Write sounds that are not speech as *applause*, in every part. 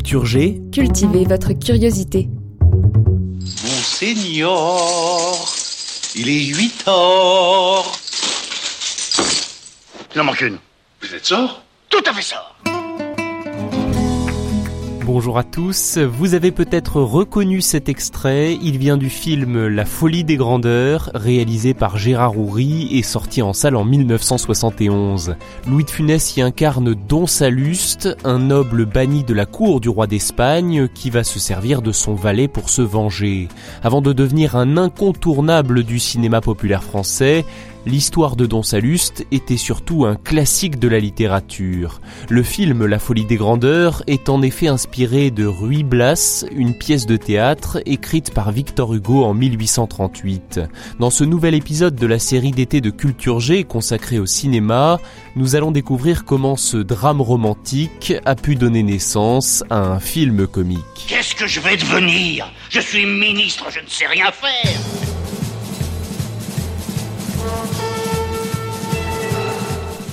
Culture G, Cultivez votre curiosité. Monseigneur, il est 8 heures. Il en manque une. Vous êtes sort? Tout à fait sort. Bonjour à tous. Vous avez peut-être reconnu cet extrait. Il vient du film La folie des grandeurs, réalisé par Gérard Houry et sorti en salle en 1971. Louis de Funès y incarne Don Saluste, un noble banni de la cour du roi d'Espagne qui va se servir de son valet pour se venger. Avant de devenir un incontournable du cinéma populaire français, L'histoire de Don Saluste était surtout un classique de la littérature. Le film La folie des grandeurs est en effet inspiré de Ruy Blas, une pièce de théâtre écrite par Victor Hugo en 1838. Dans ce nouvel épisode de la série d'été de Culture G consacrée au cinéma, nous allons découvrir comment ce drame romantique a pu donner naissance à un film comique. Qu'est-ce que je vais devenir? Je suis ministre, je ne sais rien faire.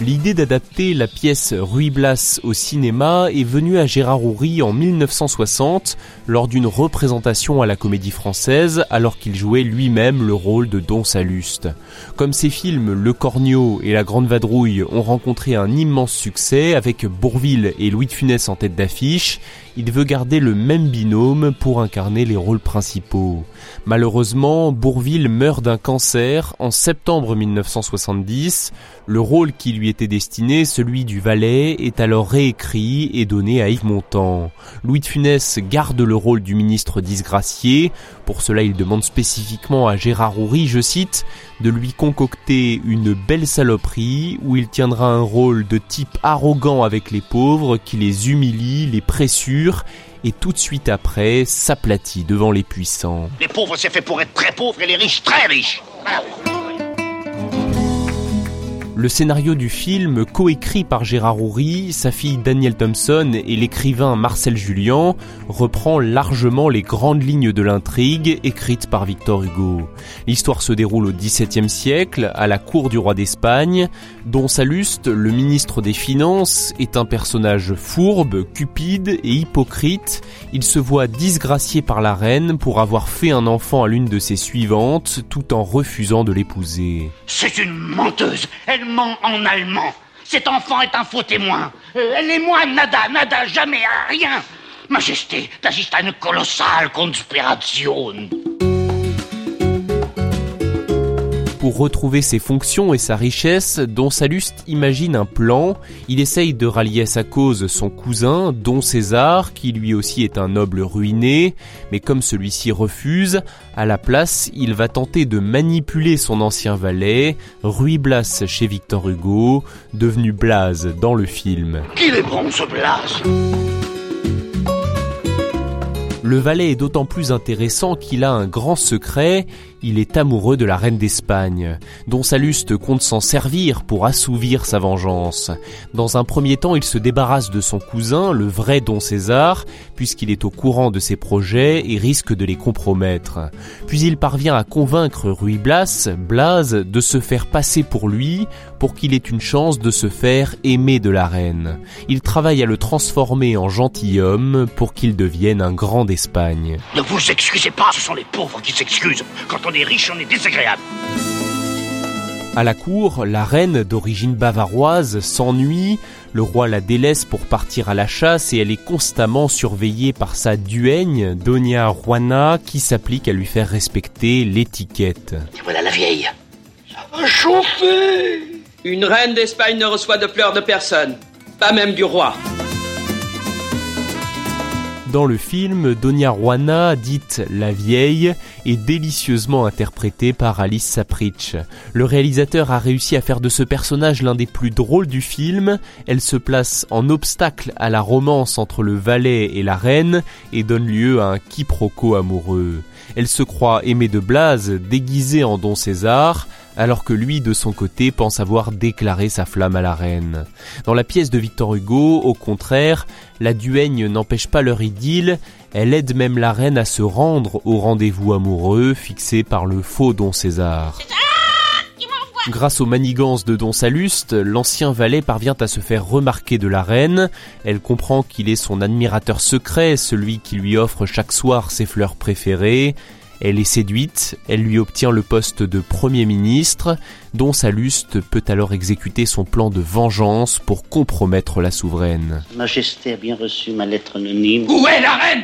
L'idée d'adapter la pièce Ruy Blas au cinéma est venue à Gérard Houry en 1960 lors d'une représentation à la Comédie Française alors qu'il jouait lui-même le rôle de Don Saluste. Comme ses films Le Cornio et La Grande Vadrouille ont rencontré un immense succès avec Bourville et Louis de Funès en tête d'affiche, il veut garder le même binôme pour incarner les rôles principaux. Malheureusement, Bourville meurt d'un cancer en septembre 1970. Le rôle qui lui était destiné, celui du valet, est alors réécrit et donné à Yves Montand. Louis de Funès garde le rôle du ministre disgracié. Pour cela, il demande spécifiquement à Gérard Houry, je cite, de lui concocter une belle saloperie où il tiendra un rôle de type arrogant avec les pauvres qui les humilie, les pressure et tout de suite après s'aplatit devant les puissants. Les pauvres, c'est fait pour être très pauvres et les riches très riches. Le scénario du film, coécrit par Gérard Houry, sa fille Danielle Thompson et l'écrivain Marcel Julien, reprend largement les grandes lignes de l'intrigue écrite par Victor Hugo. L'histoire se déroule au XVIIe siècle, à la cour du roi d'Espagne, dont Saluste, le ministre des Finances, est un personnage fourbe, cupide et hypocrite. Il se voit disgracié par la reine pour avoir fait un enfant à l'une de ses suivantes, tout en refusant de l'épouser. C'est une menteuse. En allemand. Cet enfant est un faux témoin. Euh, elle et moi, nada, nada, jamais, rien. Majesté, das ist eine kolossale Konspiration. Pour retrouver ses fonctions et sa richesse, Don Saluste imagine un plan. Il essaye de rallier à sa cause son cousin, Don César, qui lui aussi est un noble ruiné, mais comme celui-ci refuse, à la place, il va tenter de manipuler son ancien valet, Ruy Blas chez Victor Hugo, devenu Blaze dans le film. Bon ce Le valet est d'autant plus intéressant qu'il a un grand secret, il est amoureux de la reine d'Espagne, dont Saluste compte s'en servir pour assouvir sa vengeance. Dans un premier temps, il se débarrasse de son cousin, le vrai Don César, puisqu'il est au courant de ses projets et risque de les compromettre. Puis il parvient à convaincre Ruy Blas, Blas, de se faire passer pour lui, pour qu'il ait une chance de se faire aimer de la reine. Il travaille à le transformer en gentilhomme pour qu'il devienne un grand d'Espagne. Ne vous excusez pas, ce sont les pauvres qui on est riche, on est désagréable. À la cour, la reine d'origine bavaroise s'ennuie, le roi la délaisse pour partir à la chasse et elle est constamment surveillée par sa duègne, Doña Juana, qui s'applique à lui faire respecter l'étiquette. Et voilà la vieille. Ça va chauffer Une reine d'Espagne ne reçoit de pleurs de personne, pas même du roi. Dans le film, Donia Ruana, dite la vieille, est délicieusement interprétée par Alice Sapritch. Le réalisateur a réussi à faire de ce personnage l'un des plus drôles du film. Elle se place en obstacle à la romance entre le valet et la reine et donne lieu à un quiproquo amoureux. Elle se croit aimée de Blaze, déguisée en Don César, alors que lui, de son côté, pense avoir déclaré sa flamme à la reine. Dans la pièce de Victor Hugo, au contraire, la duègne n'empêche pas leur idylle, elle aide même la reine à se rendre au rendez-vous amoureux fixé par le faux Don César. Grâce aux manigances de Don Saluste, l'ancien valet parvient à se faire remarquer de la reine. Elle comprend qu'il est son admirateur secret, celui qui lui offre chaque soir ses fleurs préférées. Elle est séduite, elle lui obtient le poste de Premier ministre, dont Saluste peut alors exécuter son plan de vengeance pour compromettre la souveraine. Majesté a bien reçu ma lettre anonyme. Où est la reine?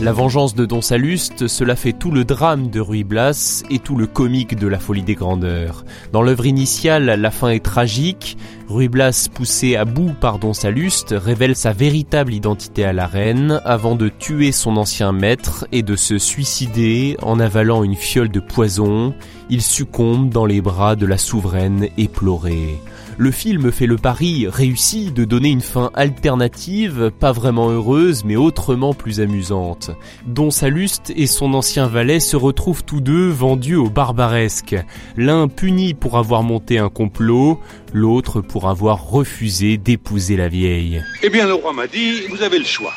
La vengeance de Don Saluste, cela fait tout le drame de Ruy Blas et tout le comique de la folie des grandeurs. Dans l'œuvre initiale, la fin est tragique. Ruy Blas, poussé à bout par Don Saluste, révèle sa véritable identité à la reine avant de tuer son ancien maître et de se suicider en avalant une fiole de poison. Il succombe dans les bras de la souveraine éplorée le film fait le pari réussi de donner une fin alternative, pas vraiment heureuse, mais autrement plus amusante. Don Saluste et son ancien valet se retrouvent tous deux vendus au barbaresque. L'un puni pour avoir monté un complot, l'autre pour avoir refusé d'épouser la vieille. Eh bien, le roi m'a dit, vous avez le choix.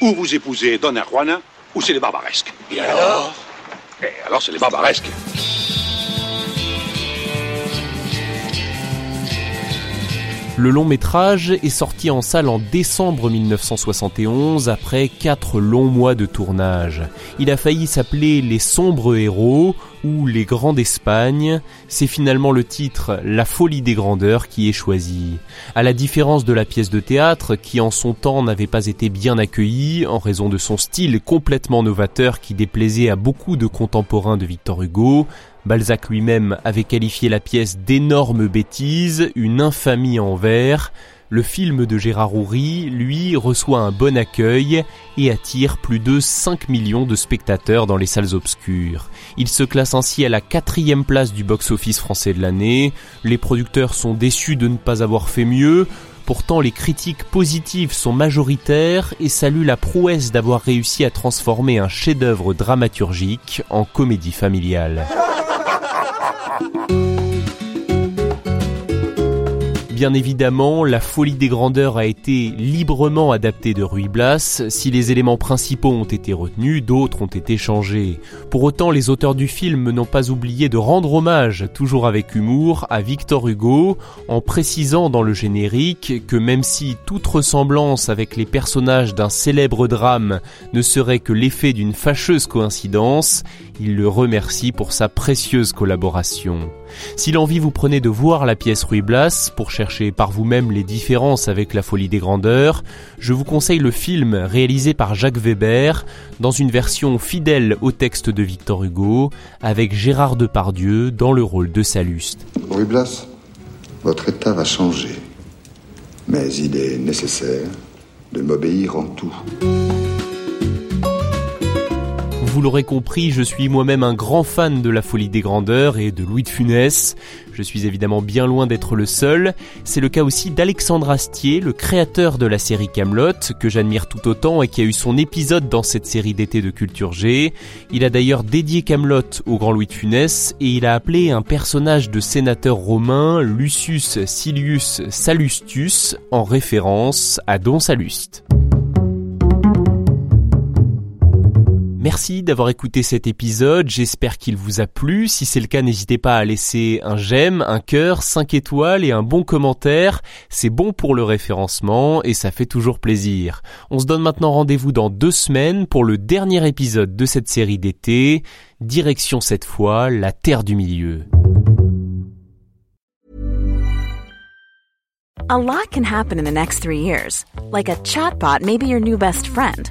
Ou vous épousez Donna Juana, ou c'est les barbaresques. Et alors? Et alors, c'est les barbaresques. Le long métrage est sorti en salle en décembre 1971 après quatre longs mois de tournage. Il a failli s'appeler Les sombres héros ou Les grands d'Espagne. C'est finalement le titre La folie des grandeurs qui est choisi. À la différence de la pièce de théâtre qui en son temps n'avait pas été bien accueillie en raison de son style complètement novateur qui déplaisait à beaucoup de contemporains de Victor Hugo, Balzac lui-même avait qualifié la pièce d'énorme bêtise, une infamie en vers. Le film de Gérard Houry, lui, reçoit un bon accueil et attire plus de 5 millions de spectateurs dans les salles obscures. Il se classe ainsi à la quatrième place du box-office français de l'année. Les producteurs sont déçus de ne pas avoir fait mieux. Pourtant, les critiques positives sont majoritaires et saluent la prouesse d'avoir réussi à transformer un chef-d'œuvre dramaturgique en comédie familiale. *laughs* Bien évidemment, la folie des grandeurs a été librement adaptée de Ruy Blas. Si les éléments principaux ont été retenus, d'autres ont été changés. Pour autant, les auteurs du film n'ont pas oublié de rendre hommage, toujours avec humour, à Victor Hugo, en précisant dans le générique que même si toute ressemblance avec les personnages d'un célèbre drame ne serait que l'effet d'une fâcheuse coïncidence, il le remercie pour sa précieuse collaboration. Si l'envie vous prenait de voir la pièce Ruy Blas pour chercher par vous-même les différences avec la folie des grandeurs, je vous conseille le film réalisé par Jacques Weber dans une version fidèle au texte de Victor Hugo avec Gérard Depardieu dans le rôle de Saluste. Ruy Blas, votre état va changer, mais il est nécessaire de m'obéir en tout. Vous l'aurez compris, je suis moi-même un grand fan de la folie des grandeurs et de Louis de Funès. Je suis évidemment bien loin d'être le seul. C'est le cas aussi d'Alexandre Astier, le créateur de la série Camelot, que j'admire tout autant et qui a eu son épisode dans cette série d'été de Culture G. Il a d'ailleurs dédié Camelot au grand Louis de Funès et il a appelé un personnage de sénateur romain Lucius Silius Salustus en référence à Don Saluste. Merci d'avoir écouté cet épisode, j'espère qu'il vous a plu. Si c'est le cas, n'hésitez pas à laisser un j'aime, un cœur, 5 étoiles et un bon commentaire. C'est bon pour le référencement et ça fait toujours plaisir. On se donne maintenant rendez-vous dans deux semaines pour le dernier épisode de cette série d'été. Direction cette fois la Terre du Milieu. A lot can happen in the next three years. Like a chatbot may be your new best friend.